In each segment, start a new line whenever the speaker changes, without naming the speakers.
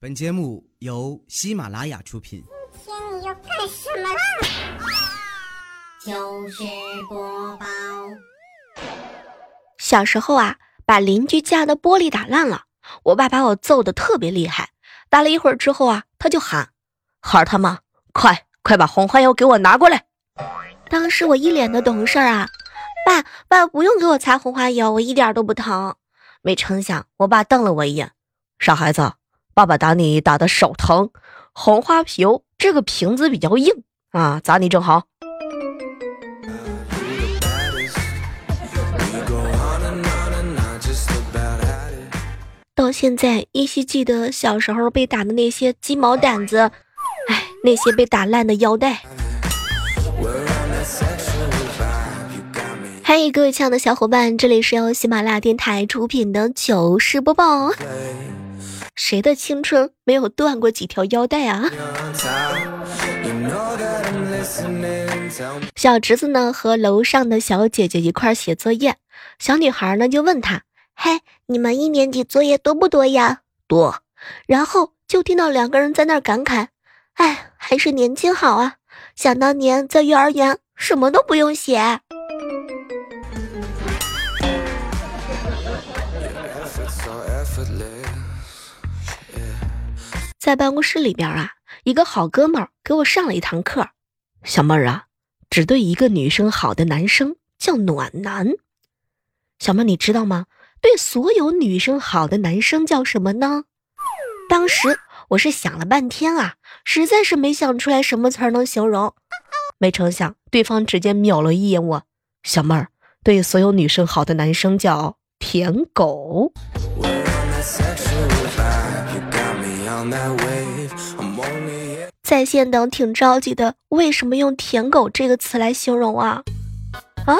本节目由喜马拉雅出品。
今天你要干什么啦？
就是播报。
小时候啊，把邻居家的玻璃打烂了，我爸把我揍得特别厉害。打了一会儿之后啊，他就喊：“孩儿他妈，快快把红花油给我拿过来！”当时我一脸的懂事啊，爸爸不用给我擦红花油，我一点都不疼。没成想，我爸瞪了我一眼：“傻孩子。”爸爸打你打的手疼，红花瓶这个瓶子比较硬啊，砸你正好。到现在依稀记得小时候被打的那些鸡毛掸子，哎，那些被打烂的腰带。嗨，各位亲爱的小伙伴，这里是由喜马拉雅电台出品的糗事播报。谁的青春没有断过几条腰带啊？小侄子呢和楼上的小姐姐一块写作业，小女孩呢就问他：“嘿，你们一年级作业多不多呀？”“多。”然后就听到两个人在那儿感慨：“哎，还是年轻好啊！想当年在幼儿园什么都不用写。”在办公室里边啊，一个好哥们儿给我上了一堂课。小妹儿啊，只对一个女生好的男生叫暖男。小妹儿，你知道吗？对所有女生好的男生叫什么呢？当时我是想了半天啊，实在是没想出来什么词儿能形容。没成想，对方直接瞄了一眼我。小妹儿，对所有女生好的男生叫舔狗。在线等挺着急的，为什么用“舔狗”这个词来形容啊？啊？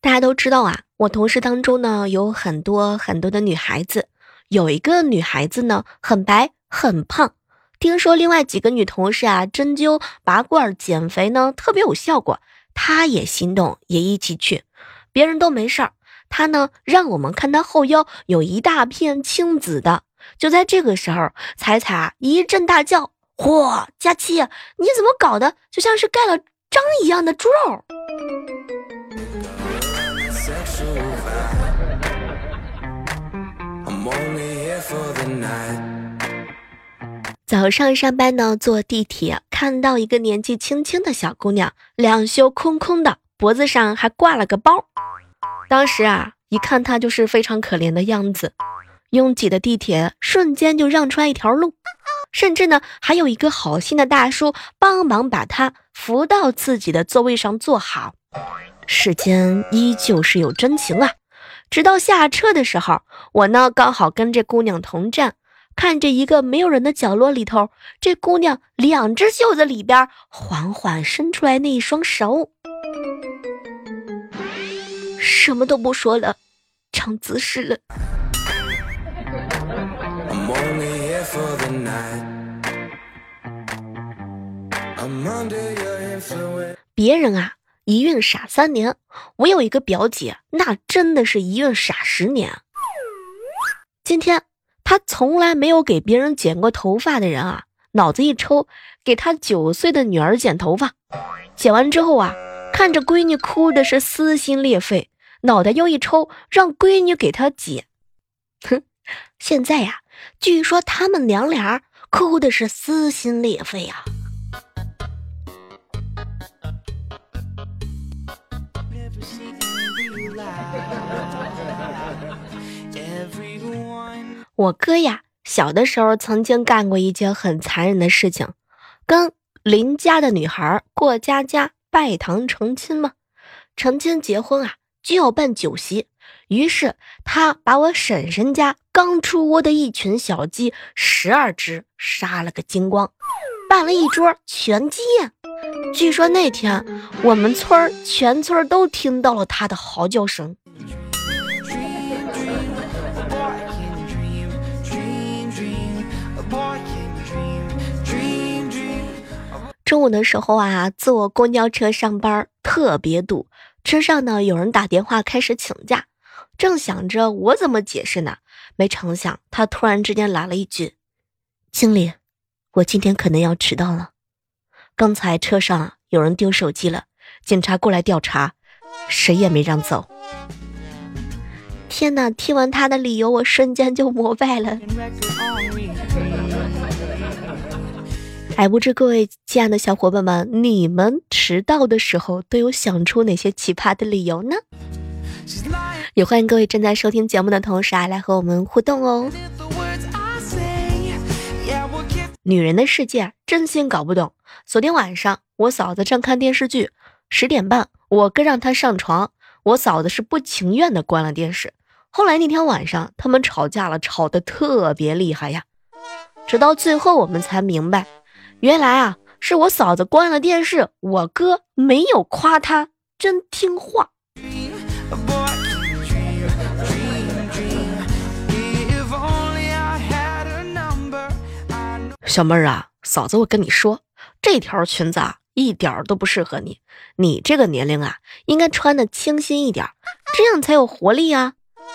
大家都知道啊，我同事当中呢有很多很多的女孩子，有一个女孩子呢很白很胖。听说另外几个女同事啊，针灸、拔罐、减肥呢，特别有效果。她也心动，也一起去。别人都没事儿，她呢，让我们看她后腰有一大片青紫的。就在这个时候，彩彩啊一阵大叫：“嚯，佳期，你怎么搞的？就像是盖了章一样的猪肉！”早上上班呢，坐地铁看到一个年纪轻轻的小姑娘，两袖空空的，脖子上还挂了个包。当时啊，一看她就是非常可怜的样子。拥挤的地铁瞬间就让出来一条路，甚至呢，还有一个好心的大叔帮忙把她扶到自己的座位上坐好。世间依旧是有真情啊！直到下车的时候，我呢刚好跟这姑娘同站。看着一个没有人的角落里头，这姑娘两只袖子里边缓缓伸出来那一双手，什么都不说了，长姿势了。别人啊，一孕傻三年，我有一个表姐，那真的是一孕傻十年。今天。他从来没有给别人剪过头发的人啊，脑子一抽，给他九岁的女儿剪头发，剪完之后啊，看着闺女哭的是撕心裂肺，脑袋又一抽，让闺女给他剪。哼，现在呀，据说他们娘俩哭的是撕心裂肺啊。我哥呀，小的时候曾经干过一件很残忍的事情，跟邻家的女孩过家家拜堂成亲嘛。成亲结婚啊，就要办酒席，于是他把我婶婶家刚出窝的一群小鸡十二只杀了个精光，办了一桌全鸡宴。据说那天我们村全村都听到了他的嚎叫声。中午的时候啊，坐公交车上班特别堵，车上呢有人打电话开始请假，正想着我怎么解释呢，没成想他突然之间来了一句：“经理，我今天可能要迟到了。刚才车上有人丢手机了，警察过来调查，谁也没让走。”天哪！听完他的理由，我瞬间就膜拜了。哎，不知各位亲爱的小伙伴们，你们迟到的时候都有想出哪些奇葩的理由呢？也欢迎各位正在收听节目的同时啊，来和我们互动哦。女人的世界真心搞不懂。昨天晚上我嫂子正看电视剧，十点半我哥让她上床，我嫂子是不情愿的关了电视。后来那天晚上他们吵架了，吵得特别厉害呀，直到最后我们才明白。原来啊，是我嫂子关了电视，我哥没有夸她真听话。小妹儿啊，嫂子，我跟你说，这条裙子啊，一点都不适合你。你这个年龄啊，应该穿的清新一点，这样才有活力啊。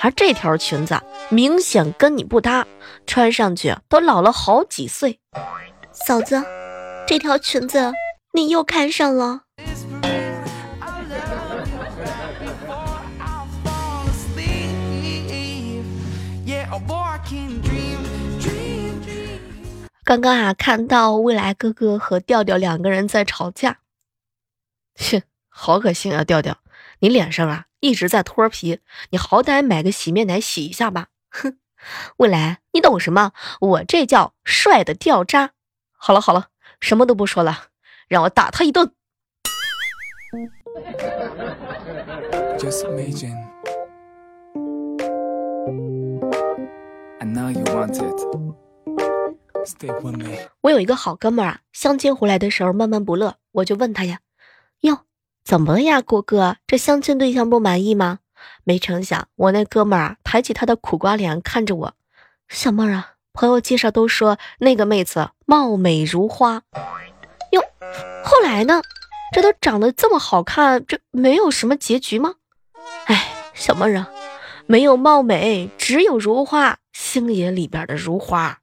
而这条裙子明显跟你不搭，穿上去都老了好几岁。嫂子，这条裙子你又看上了。刚刚啊，看到未来哥哥和调调两个人在吵架，切，好恶心啊！调调，你脸上啊一直在脱皮，你好歹买个洗面奶洗一下吧。哼，未来，你懂什么？我这叫帅的掉渣。好了好了，什么都不说了，让我打他一顿。我有一个好哥们儿啊，相亲回来的时候闷闷不乐，我就问他呀：“哟，怎么了呀，郭哥？这相亲对象不满意吗？”没成想，我那哥们儿啊，抬起他的苦瓜脸看着我：“小妹儿啊。”朋友介绍都说那个妹子貌美如花，哟，后来呢？这都长得这么好看，这没有什么结局吗？哎，小妹儿啊，没有貌美，只有如花，星爷里边的如花。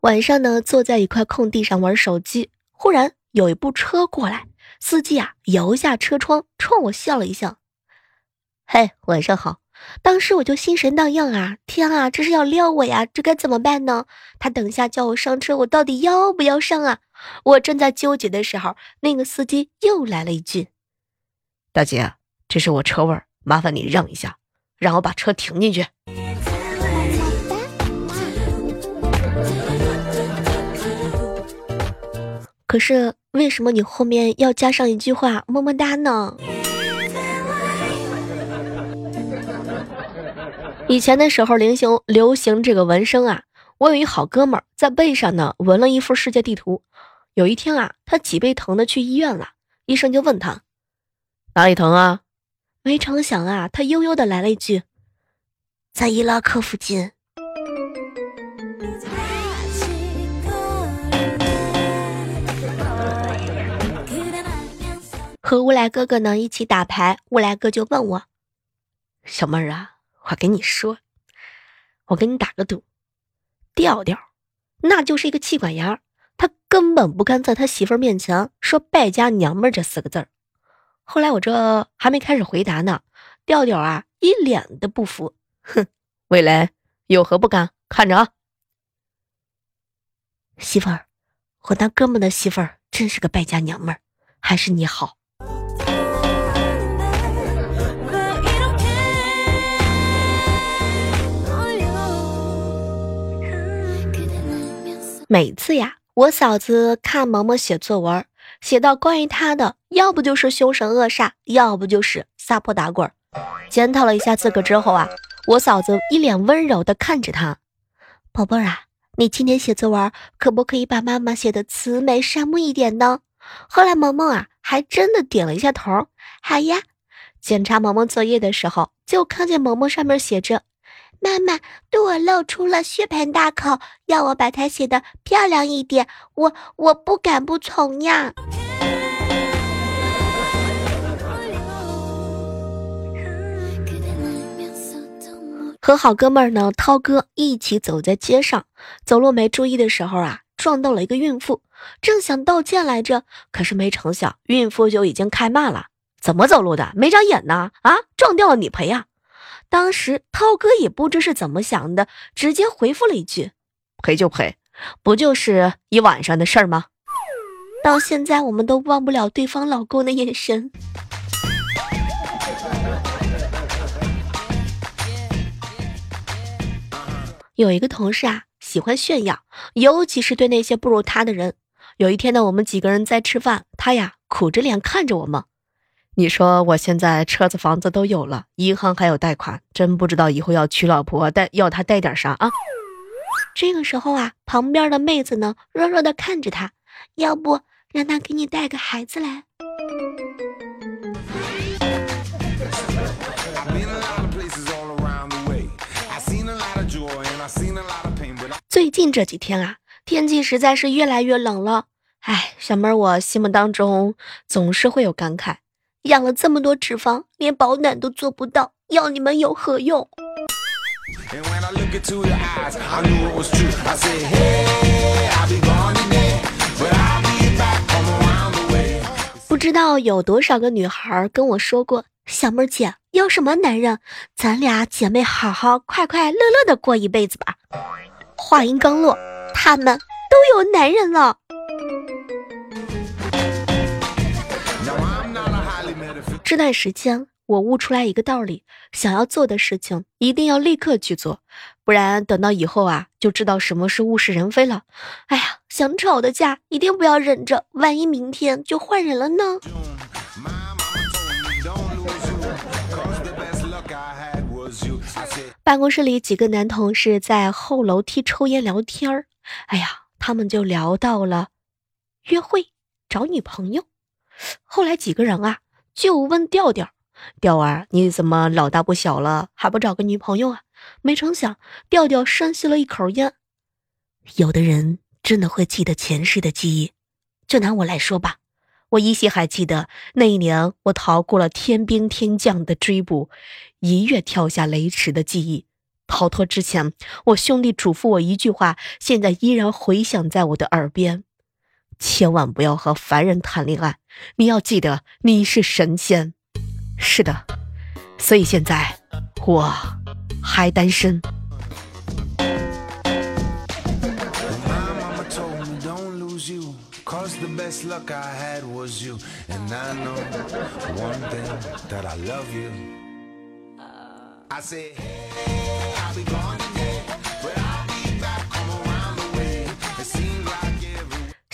晚上呢，坐在一块空地上玩手机，忽然有一部车过来。司机啊，摇下车窗，冲我笑了一笑。嘿，晚上好。当时我就心神荡漾啊，天啊，这是要撩我呀？这该怎么办呢？他等下叫我上车，我到底要不要上啊？我正在纠结的时候，那个司机又来了一句：“大姐，这是我车位，麻烦你让一下，让我把车停进去。”可是为什么你后面要加上一句话“么么哒”呢？以前的时候流行流行这个纹身啊，我有一好哥们儿在背上呢纹了一幅世界地图。有一天啊，他脊背疼的去医院了，医生就问他哪里疼啊？没成想啊，他悠悠的来了一句，在伊拉克附近。和乌来哥哥呢一起打牌，乌来哥就问我：“小妹儿啊，我跟你说，我跟你打个赌，调调，那就是一个气管炎，他根本不敢在他媳妇儿面前说‘败家娘们儿’这四个字儿。”后来我这还没开始回答呢，调调啊一脸的不服，哼，未来有何不敢？看着啊，媳妇儿，我那哥们的媳妇儿真是个败家娘们儿，还是你好。每次呀，我嫂子看萌萌写作文，写到关于她的，要不就是凶神恶煞，要不就是撒泼打滚。检讨了一下自个之后啊，我嫂子一脸温柔的看着他，宝贝儿啊，你今天写作文可不可以把妈妈写的慈眉善目一点呢？后来萌萌啊，还真的点了一下头，好呀。检查萌萌作业的时候，就看见萌萌上面写着：“妈妈对我露出了血盆大口，要我把它写的漂亮一点。”我我不敢不从呀。和好哥们儿呢，涛哥一起走在街上，走路没注意的时候啊，撞到了一个孕妇，正想道歉来着，可是没成想，孕妇就已经开骂了：“怎么走路的？没长眼呢？啊，撞掉了你赔呀！”当时涛哥也不知是怎么想的，直接回复了一句：“赔就赔，不就是一晚上的事儿吗？”到现在我们都忘不了对方老公的眼神。有一个同事啊，喜欢炫耀，尤其是对那些不如他的人。有一天呢，我们几个人在吃饭，他呀苦着脸看着我们。你说我现在车子房子都有了，银行还有贷款，真不知道以后要娶老婆带要她带点啥啊？这个时候啊，旁边的妹子呢，弱弱的看着他，要不让他给你带个孩子来。最近这几天啊，天气实在是越来越冷了。哎，小妹儿，我心目当中总是会有感慨：养了这么多脂肪，连保暖都做不到，要你们有何用？不知道有多少个女孩跟我说过：“小妹儿姐，要什么男人？咱俩姐妹好好快快乐乐的过一辈子吧。”话音刚落，他们都有男人了。这段时间，我悟出来一个道理：想要做的事情，一定要立刻去做，不然等到以后啊，就知道什么是物是人非了。哎呀，想吵的架一定不要忍着，万一明天就换人了呢？办公室里几个男同事在后楼梯抽烟聊天儿，哎呀，他们就聊到了约会、找女朋友。后来几个人啊就问调调：“调儿，你怎么老大不小了，还不找个女朋友啊？”没成想，调调深吸了一口烟。有的人真的会记得前世的记忆，就拿我来说吧。我依稀还记得那一年，我逃过了天兵天将的追捕，一跃跳下雷池的记忆。逃脱之前，我兄弟嘱咐我一句话，现在依然回响在我的耳边：千万不要和凡人谈恋爱，你要记得你是神仙。是的，所以现在我还单身。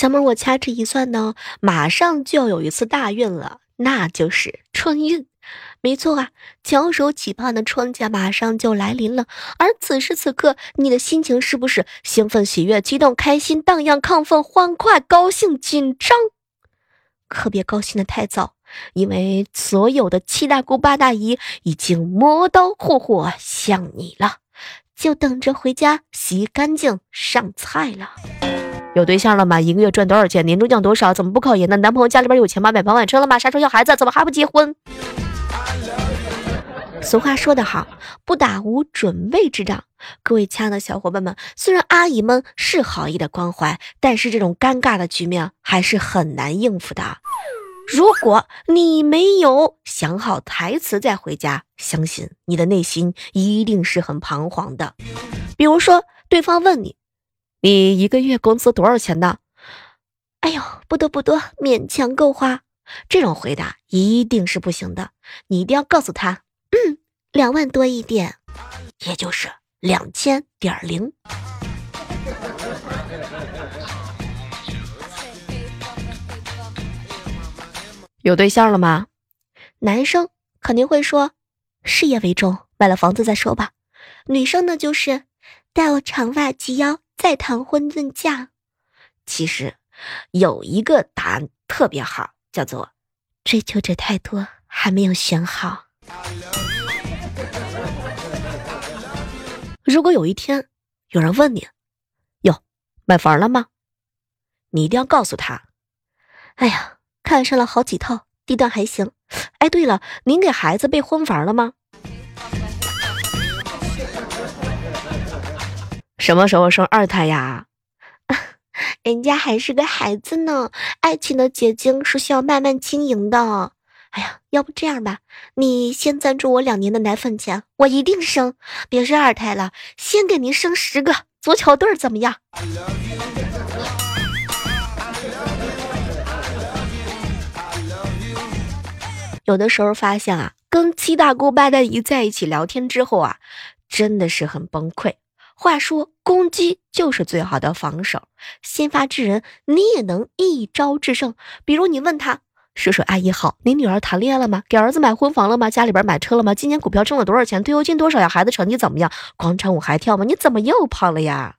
小妹，我掐指一算呢，马上就要有一次大运了，那就是春运。没错啊，翘首企盼的春节马上就来临了。而此时此刻，你的心情是不是兴奋、喜悦、激动、开心、荡漾、亢奋、欢快、高兴、紧张？可别高兴的太早，因为所有的七大姑八大姨已经磨刀霍霍向你了，就等着回家洗干净上菜了。有对象了吗？一个月赚多少钱？年终奖多少？怎么不考研呢？男朋友家里边有钱吗？买房买车了吗？啥时候要孩子？怎么还不结婚？俗话说得好，不打无准备之仗。各位亲爱的小伙伴们，虽然阿姨们是好意的关怀，但是这种尴尬的局面还是很难应付的。如果你没有想好台词再回家，相信你的内心一定是很彷徨的。比如说，对方问你：“你一个月工资多少钱呢？”哎呦，不多不多，勉强够花。这种回答一定是不行的，你一定要告诉他。嗯，两万多一点，也就是两千点零。有对象了吗？男生肯定会说，事业为重，买了房子再说吧。女生呢，就是待我长发及腰，再谈婚论嫁。其实有一个答案特别好，叫做追求者太多，还没有选好。如果有一天有人问你，哟，买房了吗？你一定要告诉他，哎呀，看上了好几套，地段还行。哎，对了，您给孩子备婚房了吗？什么时候生二胎呀？人家还是个孩子呢。爱情的结晶是需要慢慢经营的。哎呀，要不这样吧，你先赞助我两年的奶粉钱，我一定生。别是二胎了，先给您生十个足球队怎么样？有的时候发现啊，跟七大姑八大姨在一起聊天之后啊，真的是很崩溃。话说，攻击就是最好的防守，先发制人，你也能一招制胜。比如你问他。叔叔阿姨好，你女儿谈恋爱了吗？给儿子买婚房了吗？家里边买车了吗？今年股票挣了多少钱？退休金多少呀？孩子成绩怎么样？广场舞还跳吗？你怎么又胖了呀？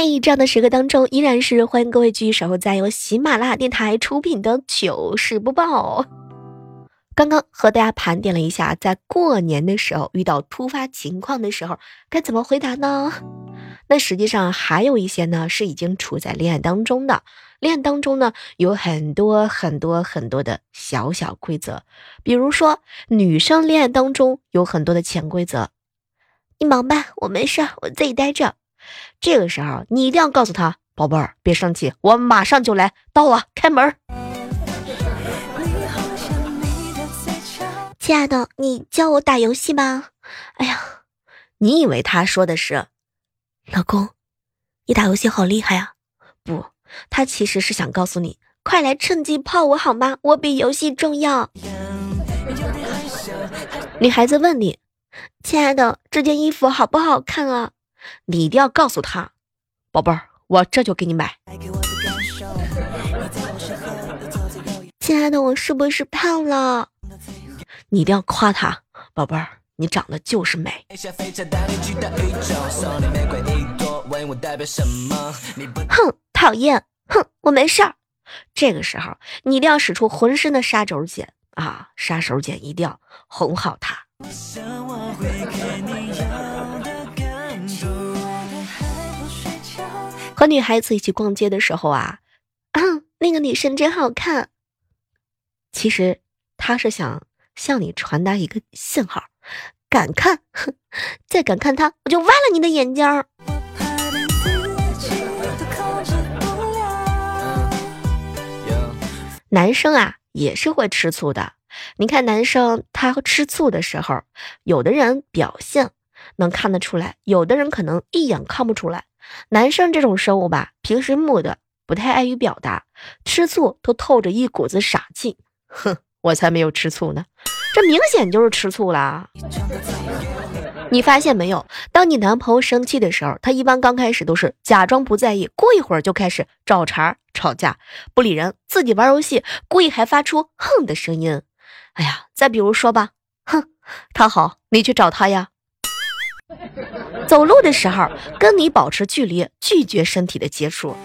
嘿，这样的时刻当中，依然是欢迎各位继续守候在由喜马拉雅电台出品的糗事播报。刚刚和大家盘点了一下，在过年的时候遇到突发情况的时候该怎么回答呢？那实际上还有一些呢是已经处在恋爱当中的，恋爱当中呢有很多很多很多的小小规则，比如说女生恋爱当中有很多的潜规则，你忙吧，我没事，我自己待着。这个时候你一定要告诉他，宝贝儿别生气，我马上就来，到了开门。亲爱的，你教我打游戏吧。哎呀，你以为他说的是，老公，你打游戏好厉害啊？不，他其实是想告诉你，快来趁机泡我好吗？我比游戏重要。女孩子问你，亲爱的，这件衣服好不好看啊？你一定要告诉他，宝贝儿，我这就给你买。亲爱的，我是不是胖了？你一定要夸他，宝贝儿，你长得就是美。哼，讨厌，哼，我没事儿。这个时候，你一定要使出浑身的杀手锏啊！杀手锏一定要哄好他。和女孩子一起逛街的时候啊，那个女生真好看。其实他是想。向你传达一个信号，敢看，哼，再敢看他，我就挖了你的眼睛。男生啊，也是会吃醋的。你看，男生他吃醋的时候，有的人表现能看得出来，有的人可能一眼看不出来。男生这种生物吧，平时木的，不太爱于表达，吃醋都透着一股子傻气，哼。我才没有吃醋呢，这明显就是吃醋啦！你发现没有？当你男朋友生气的时候，他一般刚开始都是假装不在意，过一会儿就开始找茬吵架，不理人，自己玩游戏，故意还发出哼的声音。哎呀，再比如说吧，哼，他好，你去找他呀。走路的时候跟你保持距离，拒绝身体的接触。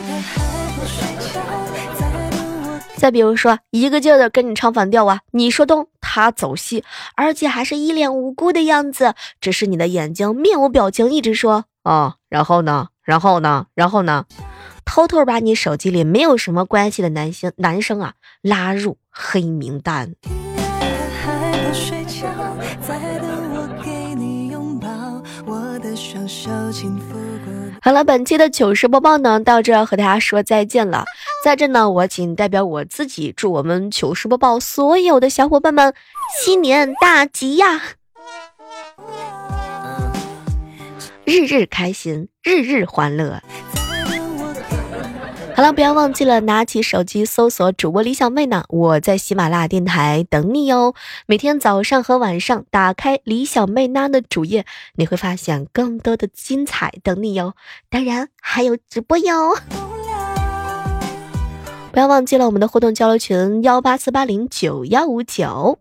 再比如说，一个劲儿的跟你唱反调啊，你说东，他走西，而且还是一脸无辜的样子，只是你的眼睛面无表情，一直说哦，然后呢，然后呢，然后呢，偷偷把你手机里没有什么关系的男性男生啊拉入黑名单。好了，本期的糗事播报呢，到这要和大家说再见了。在这呢，我仅代表我自己，祝我们糗事播报所有的小伙伴们新年大吉呀！日日开心，日日欢乐。好了，不要忘记了拿起手机搜索主播李小妹呢，我在喜马拉雅电台等你哟。每天早上和晚上打开李小妹呢的主页，你会发现更多的精彩等你哟。当然还有直播哟。不要忘记了我们的互动交流群幺八四八零九幺五九。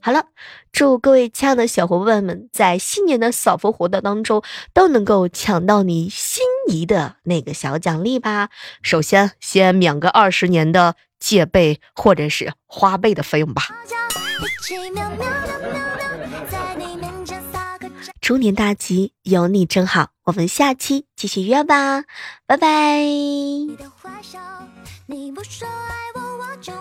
好了，祝各位亲爱的小伙伴们在新年的扫福活动当中都能够抢到你心仪的那个小奖励吧。首先，先免个二十年的借呗或者是花呗的费用吧。猪年大吉，有你真好。我们下期继续约吧，拜拜。你的你不说爱我，我就